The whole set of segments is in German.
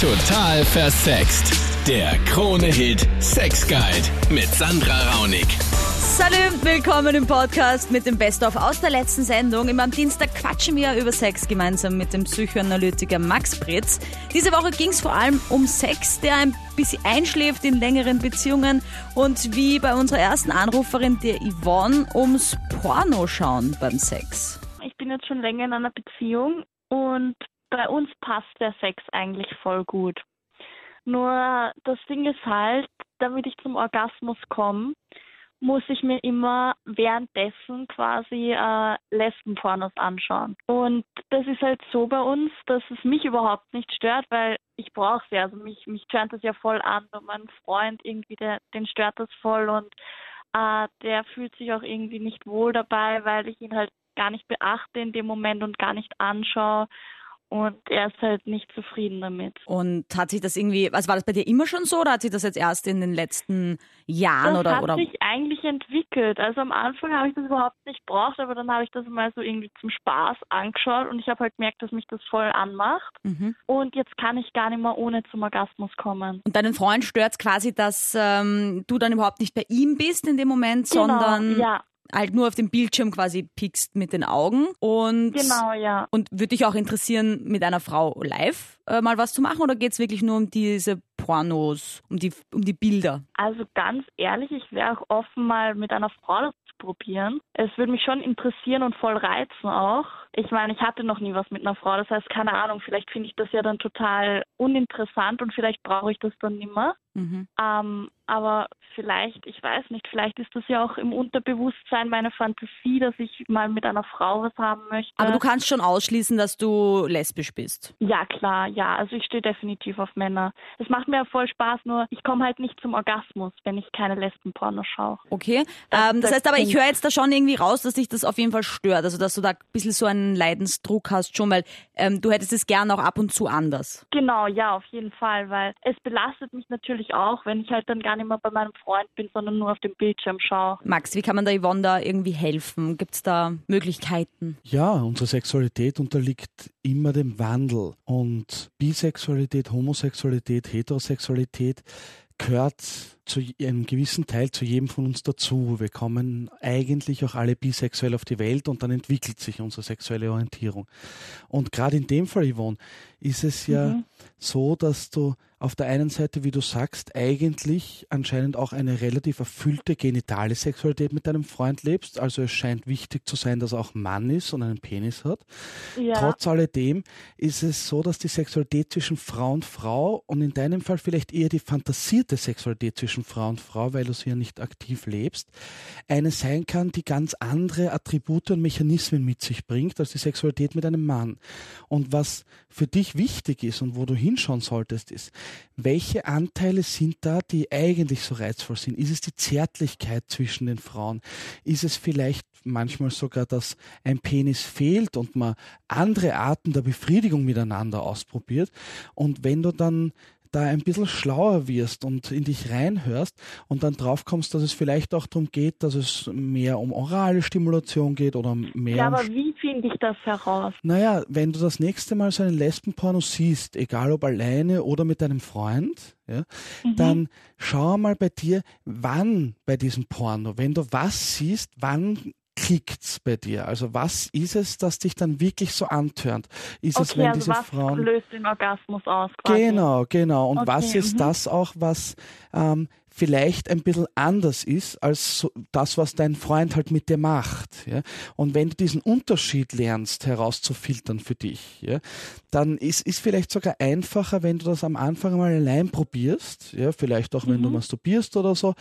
Total versext. Der Krone-Hit Sex Guide mit Sandra Raunig. Salut, willkommen im Podcast mit dem Best-of aus der letzten Sendung. Immer am Dienstag quatschen wir über Sex gemeinsam mit dem Psychoanalytiker Max Fritz. Diese Woche ging es vor allem um Sex, der ein bisschen einschläft in längeren Beziehungen und wie bei unserer ersten Anruferin, der Yvonne, ums Pornoschauen beim Sex. Ich bin jetzt schon länger in einer Beziehung und bei uns passt der Sex eigentlich voll gut. Nur das Ding ist halt, damit ich zum Orgasmus komme, muss ich mir immer währenddessen quasi äh, Lesbenpornos anschauen. Und das ist halt so bei uns, dass es mich überhaupt nicht stört, weil ich brauche sie. Also mich, mich stört das ja voll an und mein Freund irgendwie, der, den stört das voll und äh, der fühlt sich auch irgendwie nicht wohl dabei, weil ich ihn halt gar nicht beachte in dem Moment und gar nicht anschaue und er ist halt nicht zufrieden damit. Und hat sich das irgendwie, also war das bei dir immer schon so oder hat sich das jetzt erst in den letzten Jahren das oder hat oder? sich eigentlich entwickelt. Also am Anfang habe ich das überhaupt nicht braucht, aber dann habe ich das mal so irgendwie zum Spaß angeschaut und ich habe halt gemerkt, dass mich das voll anmacht. Mhm. Und jetzt kann ich gar nicht mehr ohne zum Orgasmus kommen. Und deinen Freund stört quasi, dass ähm, du dann überhaupt nicht bei ihm bist in dem Moment, sondern genau, ja, halt nur auf dem Bildschirm quasi piekst mit den Augen. Und, genau, ja. und würde dich auch interessieren, mit einer Frau live äh, mal was zu machen oder geht es wirklich nur um diese Pornos, um die, um die Bilder? Also ganz ehrlich, ich wäre auch offen, mal mit einer Frau das zu probieren. Es würde mich schon interessieren und voll reizen auch. Ich meine, ich hatte noch nie was mit einer Frau, das heißt, keine Ahnung, vielleicht finde ich das ja dann total uninteressant und vielleicht brauche ich das dann nimmer. Mhm. Ähm, aber vielleicht, ich weiß nicht, vielleicht ist das ja auch im Unterbewusstsein meine Fantasie, dass ich mal mit einer Frau was haben möchte. Aber du kannst schon ausschließen, dass du lesbisch bist. ja, klar, ja. Also ich stehe definitiv auf Männer. Es macht mir voll Spaß, nur ich komme halt nicht zum Orgasmus, wenn ich keine Lesbenporno schaue. Okay. Das- ähm, das das heißt aber, ich höre jetzt da schon irgendwie raus, dass dich das auf jeden Fall stört. Also, dass du da ein bisschen so einen Leidensdruck hast schon, weil ähm, du hättest es gern auch ab und zu anders. Genau, ja, auf jeden Fall, weil es belastet mich natürlich auch, wenn ich halt dann gar nicht mehr bei meinem Freund bin, sondern nur auf dem Bildschirm schaue. Max, wie kann man der Yvonne da irgendwie helfen? Gibt es da Möglichkeiten? Ja, unsere Sexualität unterliegt immer dem Wandel. Und Bisexualität, Homosexualität, Heterosexualität gehört zu einem gewissen Teil zu jedem von uns dazu. Wir kommen eigentlich auch alle bisexuell auf die Welt und dann entwickelt sich unsere sexuelle Orientierung. Und gerade in dem Fall, Yvonne, ist es ja Mhm. so, dass du auf der einen Seite, wie du sagst, eigentlich anscheinend auch eine relativ erfüllte genitale Sexualität mit deinem Freund lebst. Also es scheint wichtig zu sein, dass er auch Mann ist und einen Penis hat. Ja, Trotz alledem ist es so, dass die Sexualität zwischen Frau und Frau und in deinem Fall vielleicht eher die fantasierte Sexualität zwischen Frau und Frau, weil du sie ja nicht aktiv lebst, eine sein kann, die ganz andere Attribute und Mechanismen mit sich bringt als die Sexualität mit einem Mann. Und was für dich wichtig ist und wo du hinschauen solltest, ist, welche Anteile sind da, die eigentlich so reizvoll sind? Ist es die Zärtlichkeit zwischen den Frauen? Ist es vielleicht manchmal sogar, dass ein Penis fehlt und man andere Arten der Befriedigung miteinander ausprobiert? Und wenn du dann da ein bisschen schlauer wirst und in dich reinhörst und dann drauf kommst, dass es vielleicht auch darum geht, dass es mehr um orale Stimulation geht oder mehr ja um aber wie finde ich das heraus? naja, wenn du das nächste Mal so einen Lesbenporno siehst, egal ob alleine oder mit deinem Freund, ja, Mhm. dann schau mal bei dir, wann bei diesem Porno, wenn du was siehst, wann klickt's bei dir? Also was ist es, das dich dann wirklich so antörnt? Ist es, Okay, wenn also diese was Frauen löst den Orgasmus aus? Quasi? Genau, genau. Und Okay, was ist mhm. das auch, was ähm, vielleicht ein bisschen anders ist als das, was dein Freund halt mit dir macht. Ja? Und wenn du diesen Unterschied lernst herauszufiltern für dich, ja, dann ist ist vielleicht sogar einfacher, wenn du das am Anfang mal allein probierst, ja, vielleicht auch wenn du Mhm. masturbierst oder so,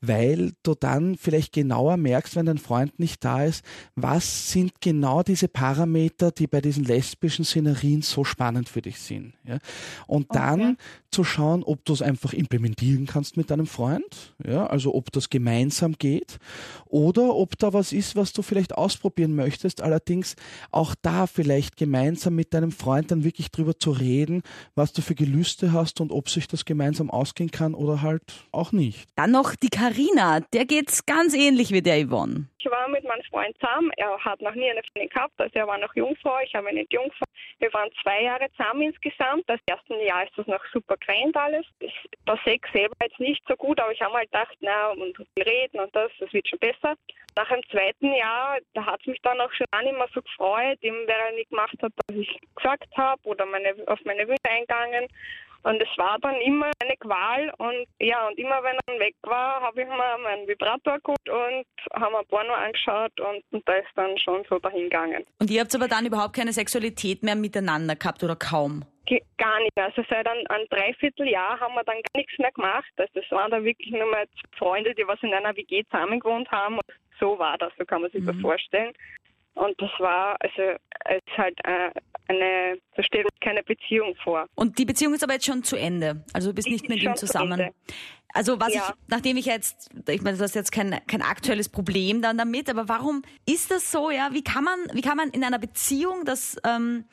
weil du dann vielleicht genauer merkst, wenn dein Freund nicht da ist, was sind genau diese Parameter, die bei diesen lesbischen Szenerien so spannend für dich sind. Ja? Und dann Okay. zu schauen, ob du es einfach implementieren kannst mit deinem Freund, ja, also ob das gemeinsam geht oder ob da was ist, was du vielleicht ausprobieren möchtest. Allerdings auch da vielleicht gemeinsam mit deinem Freund dann wirklich drüber zu reden, was du für Gelüste hast und ob sich das gemeinsam ausgehen kann oder halt auch nicht. Dann noch die Karina, der geht's ganz ähnlich wie der Yvonne. Ich war mit meinem Freund zusammen. Er hat noch nie eine Freundin gehabt, also er war noch Jungfrau, ich habe eine Jungfrau. Wir waren zwei Jahre zusammen insgesamt. Das erste Jahr ist das noch super grand alles. Der Sex selber jetzt nicht so gut, aber ich habe mal gedacht, na, und reden und das, das wird schon besser. Nach dem zweiten Jahr, da hat es mich dann auch schon gar nicht mehr so gefreut, eben weil er nicht gemacht hat, was ich gesagt habe oder meine, auf meine Wünsche eingegangen. Und es war dann immer eine Qual und ja, und immer wenn er weg war, habe ich mir meinen Vibrator geholt und haben ein Porno angeschaut und, und da ist dann schon so dahingegangen. Und ihr habt aber dann überhaupt keine Sexualität mehr miteinander gehabt oder kaum? Gar nicht. Also seit einem, einem Dreivierteljahr haben wir dann gar nichts mehr gemacht. Also das waren dann wirklich nur mal Freunde, die was in einer WG zusammen gewohnt haben. So war das, so kann man sich mhm. das vorstellen. Und das war, also es ist halt äh, eine, so stellt keine Beziehung vor. Und die Beziehung ist aber jetzt schon zu Ende. Also du bist nicht mit ihm zusammen. Also was ja. ich, nachdem ich jetzt, ich meine, du hast jetzt kein, kein aktuelles Problem dann damit, aber warum ist das so, ja? Wie kann man, wie kann man in einer Beziehung das ähm,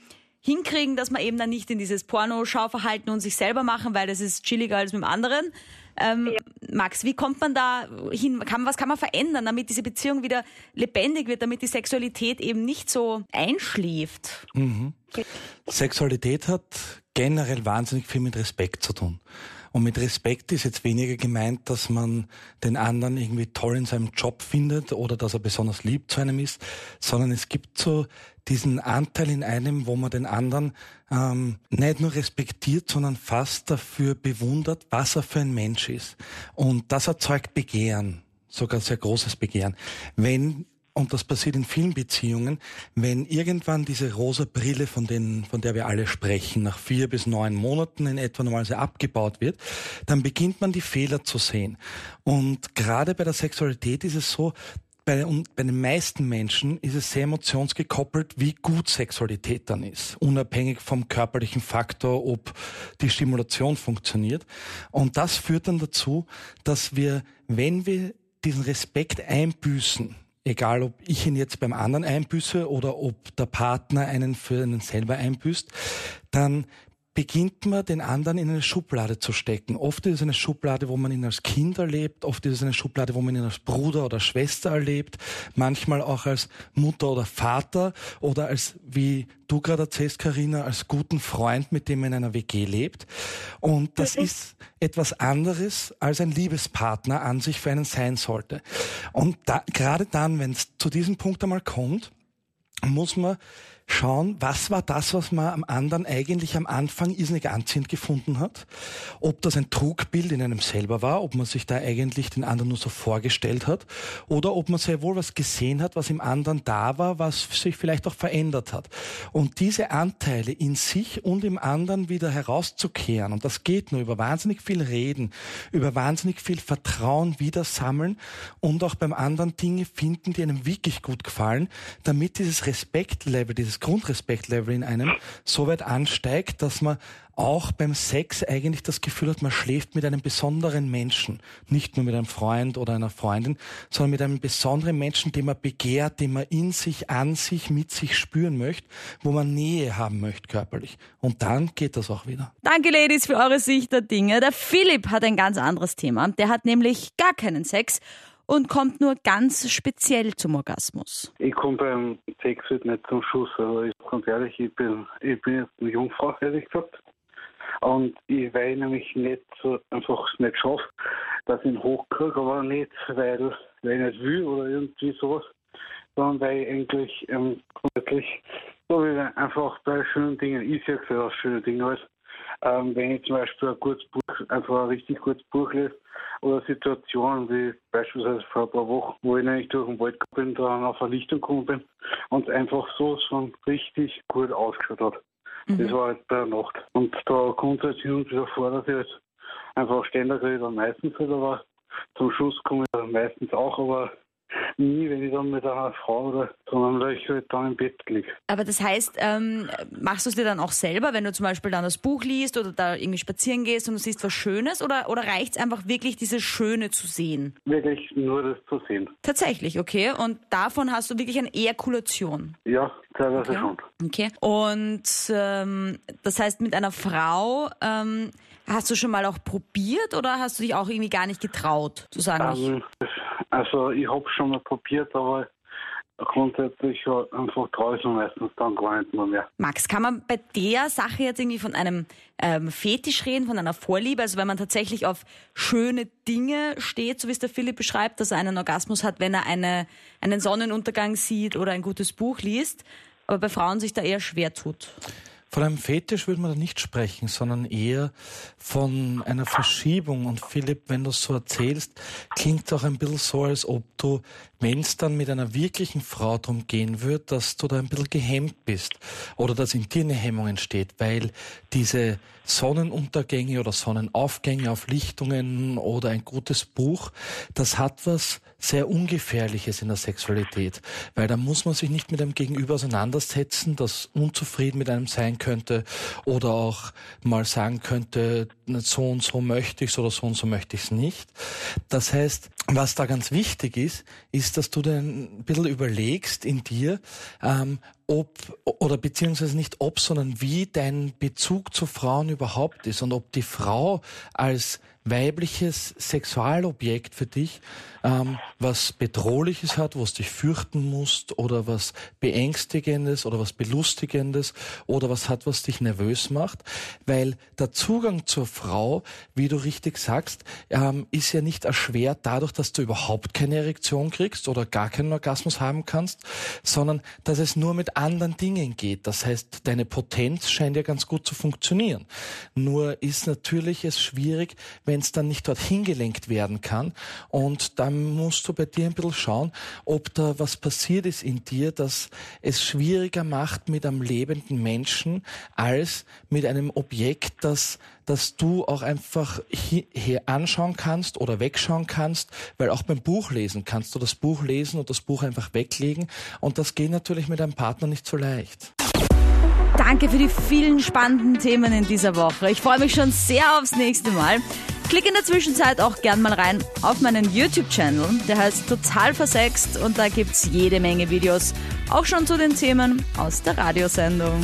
hinkriegen, dass man eben dann nicht in dieses Pornoschauverhalten und sich selber machen, weil das ist chilliger als mit dem anderen. Ähm, ja. Max, wie kommt man da hin? Kann, was kann man verändern, damit diese Beziehung wieder lebendig wird, damit die Sexualität eben nicht so einschläft? Mhm. Sexualität hat generell wahnsinnig viel mit Respekt zu tun. Und mit Respekt ist jetzt weniger gemeint, dass man den anderen irgendwie toll in seinem Job findet oder dass er besonders lieb zu einem ist, sondern es gibt so diesen Anteil in einem, wo man den anderen ähm, nicht nur respektiert, sondern fast dafür bewundert, was er für ein Mensch ist. Und das erzeugt Begehren, sogar sehr großes Begehren. Wenn und das passiert in vielen Beziehungen, wenn irgendwann diese rosa Brille, von, denen, von der wir alle sprechen, nach vier bis neun Monaten in etwa normalerweise abgebaut wird, dann beginnt man die Fehler zu sehen. Und gerade bei der Sexualität ist es so, bei, bei, den meisten Menschen ist es sehr emotionsgekoppelt, wie gut Sexualität dann ist, unabhängig vom körperlichen Faktor, ob die Stimulation funktioniert. Und das führt dann dazu, dass wir, wenn wir diesen Respekt einbüßen, egal ob ich ihn jetzt beim anderen einbüße oder ob der Partner einen für einen selber einbüßt, dann beginnt man den anderen in eine Schublade zu stecken. Oft ist es eine Schublade, wo man ihn als Kind erlebt, oft ist es eine Schublade, wo man ihn als Bruder oder Schwester erlebt, manchmal auch als Mutter oder Vater oder als, wie du gerade erzählst, Karina, als guten Freund, mit dem man in einer WG lebt. Und das mhm. ist etwas anderes, als ein Liebespartner an sich für einen sein sollte. Und da, gerade dann, wenn es zu diesem Punkt einmal kommt, muss man schauen, was war das, was man am anderen eigentlich am Anfang irrsinnig anziehend gefunden hat. Ob das ein Trugbild in einem selber war, ob man sich da eigentlich den anderen nur so vorgestellt hat oder ob man sehr wohl was gesehen hat, was im anderen da war, was sich vielleicht auch verändert hat. Und diese Anteile in sich und im anderen wieder herauszukehren, und das geht nur über wahnsinnig viel Reden, über wahnsinnig viel Vertrauen wieder sammeln und auch beim anderen Dinge finden, die einem wirklich gut gefallen, damit dieses Respektlevel, dieses Grundrespektlevel in einem so weit ansteigt, dass man auch beim Sex eigentlich das Gefühl hat, man schläft mit einem besonderen Menschen. Nicht nur mit einem Freund oder einer Freundin, sondern mit einem besonderen Menschen, den man begehrt, den man in sich, an sich, mit sich spüren möchte, wo man Nähe haben möchte körperlich. Und dann geht das auch wieder. Danke, Ladies, für eure Sicht der Dinge. Der Philipp hat ein ganz anderes Thema. Der hat nämlich gar keinen Sex und kommt nur ganz speziell zum Orgasmus. Ich komme beim Sex halt nicht zum Schuss. Also ich ganz ehrlich, ich bin, ich bin jetzt eine Jungfrau, ehrlich gesagt. Und ich weil nämlich nicht so einfach nicht schaffe, dass ich ihn hochkriege, aber nicht, weil, weil ich nicht will oder irgendwie sowas, sondern weil ich eigentlich ähm, grundsätzlich so wie einfach bei schönen Dingen, ich sehe es ja schöne Dinge als, ähm, wenn ich zum Beispiel ein gutes Buch, einfach ein richtig gutes Buch lese, oder Situationen wie beispielsweise vor ein paar Wochen, wo ich nämlich durch den Wald bin, dann auf eine Lichtung gekommen bin und einfach so schon richtig gut ausgeschaut hat. Mhm. Das war halt bei der Nacht. Und da kommt es hin und wieder vor, dass ich halt einfach ständig rede, meistens halt, aber zum Schluss komme ich meistens auch, aber nie, wenn ich dann mit einer Frau oder, sondern weil ich halt dann im Bett liege. Aber das heißt, ähm, machst du es dir dann auch selber, wenn du zum Beispiel dann das Buch liest oder da irgendwie spazieren gehst und du siehst was Schönes oder, oder reicht es einfach wirklich, dieses Schöne zu sehen? Wirklich nur das zu sehen. Tatsächlich, okay. Und davon hast du wirklich eine Ejakulation. Ja, teilweise Ja. schon. Okay. Und ähm, das heißt, mit einer Frau ähm, hast du schon mal auch probiert oder hast du dich auch irgendwie gar nicht getraut zu sagen, ich, Ähm, also ich habe schon mal probiert, aber grundsätzlich einfach draußen meistens dann gar nicht mehr. mehr. Max, kann man bei der Sache jetzt irgendwie von einem ähm, Fetisch reden, von einer Vorliebe? Also wenn man tatsächlich auf schöne Dinge steht, so wie es der Philipp beschreibt, dass er einen Orgasmus hat, wenn er eine, einen Sonnenuntergang sieht oder ein gutes Buch liest, aber bei Frauen sich da eher schwer tut. Von einem Fetisch würde man da nicht sprechen, sondern eher von einer Verschiebung. Und Philipp, wenn du es so erzählst, klingt auch ein bisschen so, als ob du, wenn es dann mit einer wirklichen Frau drum gehen wird, dass du da ein bisschen gehemmt bist oder dass in dir eine Hemmung entsteht, weil diese Sonnenuntergänge oder Sonnenaufgänge auf Lichtungen oder ein gutes Buch, das hat was sehr Ungefährliches in der Sexualität, weil da muss man sich nicht mit einem Gegenüber auseinandersetzen, das unzufrieden mit einem sein könnte oder auch mal sagen könnte, so und so möchte ich es oder so und so möchte ich es nicht. Das heißt, was da ganz wichtig ist, ist, dass du dir ein bisschen überlegst in dir, ähm, ob oder beziehungsweise nicht ob, sondern wie dein Bezug zu Frauen überhaupt ist und ob die Frau als weibliches Sexualobjekt für dich ähm, was Bedrohliches hat, was dich fürchten musst oder was Beängstigendes oder was Belustigendes oder was hat, was dich nervös macht, weil der Zugang zur Frau, wie du richtig sagst, ähm, ist ja nicht erschwert dadurch, dass du überhaupt keine Erektion kriegst oder gar keinen Orgasmus haben kannst, sondern dass es nur mit anderen Dingen geht. Das heißt, deine Potenz scheint ja ganz gut zu funktionieren. Nur ist natürlich es schwierig, wenn es dann nicht dorthin gelenkt werden kann. Und dann musst du bei dir ein bisschen schauen, ob da was passiert ist in dir, dass es schwieriger macht mit einem lebenden Menschen als mit einem Objekt, das dass du auch einfach hier, anschauen kannst oder wegschauen kannst, weil auch beim Buch lesen kannst du das Buch lesen und das Buch einfach weglegen und das geht natürlich mit einem Partner nicht so leicht. Danke für die vielen spannenden Themen in dieser Woche. Ich freue mich schon sehr aufs nächste Mal. Klick in der Zwischenzeit auch gern mal rein auf meinen YouTube-Channel. Der heißt Total Versext und da gibt's jede Menge Videos, auch schon zu den Themen aus der Radiosendung.